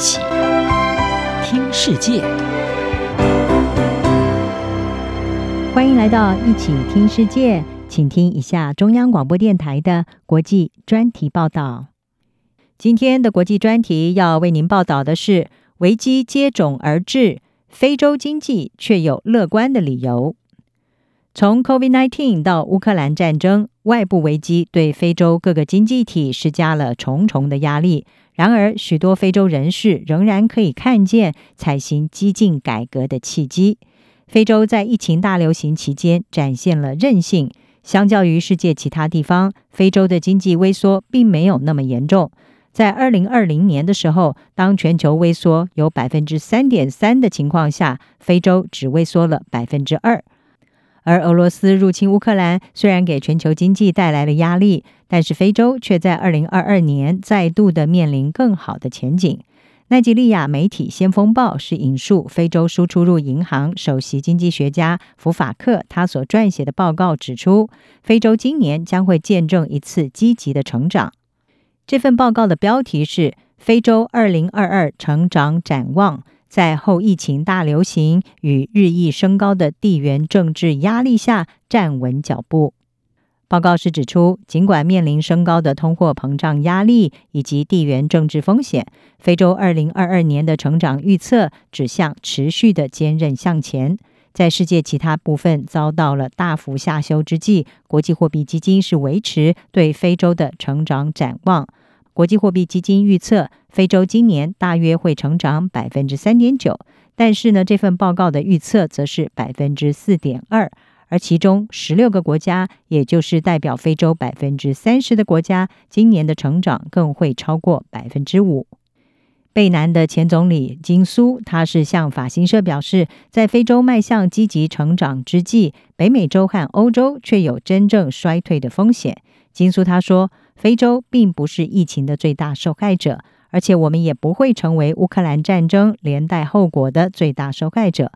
起听世界，欢迎来到一起听世界，请听一下中央广播电台的国际专题报道。今天的国际专题要为您报道的是：危机接踵而至，非洲经济却有乐观的理由。从 COVID-19 到乌克兰战争，外部危机对非洲各个经济体施加了重重的压力。然而，许多非洲人士仍然可以看见采行激进改革的契机。非洲在疫情大流行期间展现了韧性，相较于世界其他地方，非洲的经济萎缩并没有那么严重。在二零二零年的时候，当全球萎缩有百分之三点三的情况下，非洲只萎缩了百分之二。而俄罗斯入侵乌克兰虽然给全球经济带来了压力，但是非洲却在二零二二年再度的面临更好的前景。奈及利亚媒体《先锋报》是引述非洲输出入银行首席经济学家福法克他所撰写的报告指出，非洲今年将会见证一次积极的成长。这份报告的标题是《非洲二零二二成长展望》。在后疫情大流行与日益升高的地缘政治压力下站稳脚步。报告是指出，尽管面临升高的通货膨胀压力以及地缘政治风险，非洲二零二二年的成长预测指向持续的坚韧向前。在世界其他部分遭到了大幅下修之际，国际货币基金是维持对非洲的成长展望。国际货币基金预测，非洲今年大约会成长百分之三点九，但是呢，这份报告的预测则是百分之四点二，而其中十六个国家，也就是代表非洲百分之三十的国家，今年的成长更会超过百分之五。贝南的前总理金苏，他是向法新社表示，在非洲迈向积极成长之际，北美洲和欧洲却有真正衰退的风险。金苏他说。非洲并不是疫情的最大受害者，而且我们也不会成为乌克兰战争连带后果的最大受害者。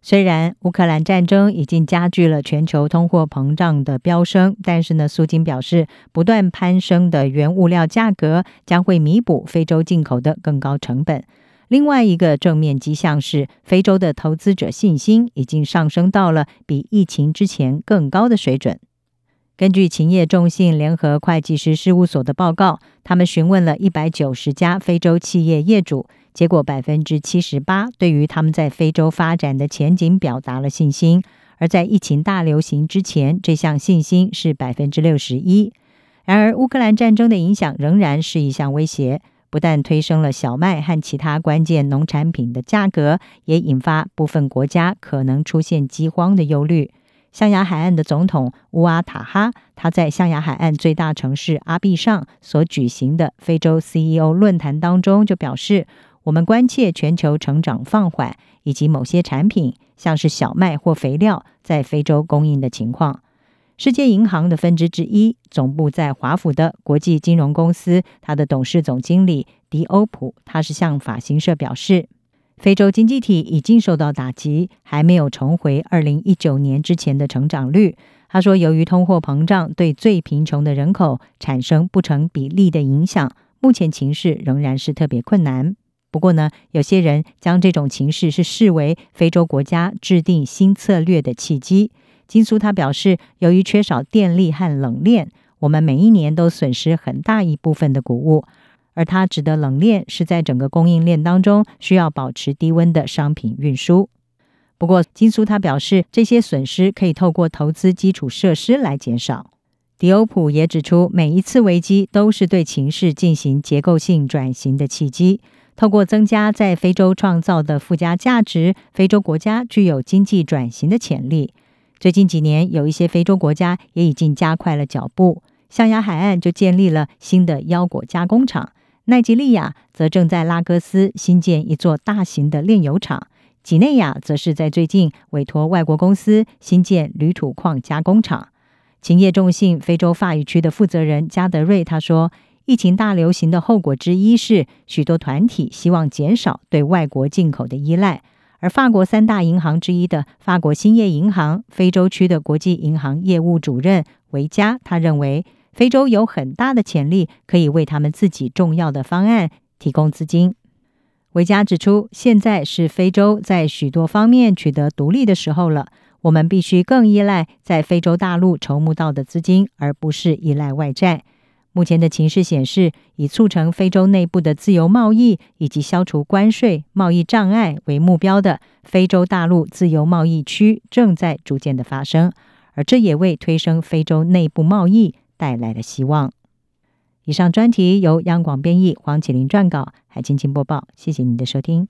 虽然乌克兰战争已经加剧了全球通货膨胀的飙升，但是呢，苏金表示，不断攀升的原物料价格将会弥补非洲进口的更高成本。另外一个正面迹象是，非洲的投资者信心已经上升到了比疫情之前更高的水准。根据勤业众信联合会计师事务所的报告，他们询问了一百九十家非洲企业业主，结果百分之七十八对于他们在非洲发展的前景表达了信心。而在疫情大流行之前，这项信心是百分之六十一。然而，乌克兰战争的影响仍然是一项威胁，不但推升了小麦和其他关键农产品的价格，也引发部分国家可能出现饥荒的忧虑。象牙海岸的总统乌阿塔哈，他在象牙海岸最大城市阿必尚所举行的非洲 CEO 论坛当中就表示：“我们关切全球成长放缓，以及某些产品，像是小麦或肥料，在非洲供应的情况。”世界银行的分支之一、总部在华府的国际金融公司，它的董事总经理迪欧普，他是向法新社表示。非洲经济体已经受到打击，还没有重回二零一九年之前的成长率。他说，由于通货膨胀对最贫穷的人口产生不成比例的影响，目前情势仍然是特别困难。不过呢，有些人将这种情势是视为非洲国家制定新策略的契机。金苏他表示，由于缺少电力和冷链，我们每一年都损失很大一部分的谷物。而他指的冷链是在整个供应链当中需要保持低温的商品运输。不过，金苏他表示，这些损失可以透过投资基础设施来减少。迪欧普也指出，每一次危机都是对情势进行结构性转型的契机。透过增加在非洲创造的附加价值，非洲国家具有经济转型的潜力。最近几年，有一些非洲国家也已经加快了脚步。象牙海岸就建立了新的腰果加工厂。奈及利亚则正在拉各斯新建一座大型的炼油厂，几内亚则是在最近委托外国公司新建铝土矿加工厂。勤业众信非洲法语区的负责人加德瑞他说：“疫情大流行的后果之一是许多团体希望减少对外国进口的依赖，而法国三大银行之一的法国兴业银行非洲区的国际银行业务主任维加他认为。”非洲有很大的潜力，可以为他们自己重要的方案提供资金。维嘉指出，现在是非洲在许多方面取得独立的时候了。我们必须更依赖在非洲大陆筹募到的资金，而不是依赖外债。目前的情势显示，以促成非洲内部的自由贸易以及消除关税、贸易障碍为目标的非洲大陆自由贸易区正在逐渐的发生，而这也为推升非洲内部贸易带来了希望。以上专题由央广编译，黄启麟撰稿，海青青播报。谢谢您的收听。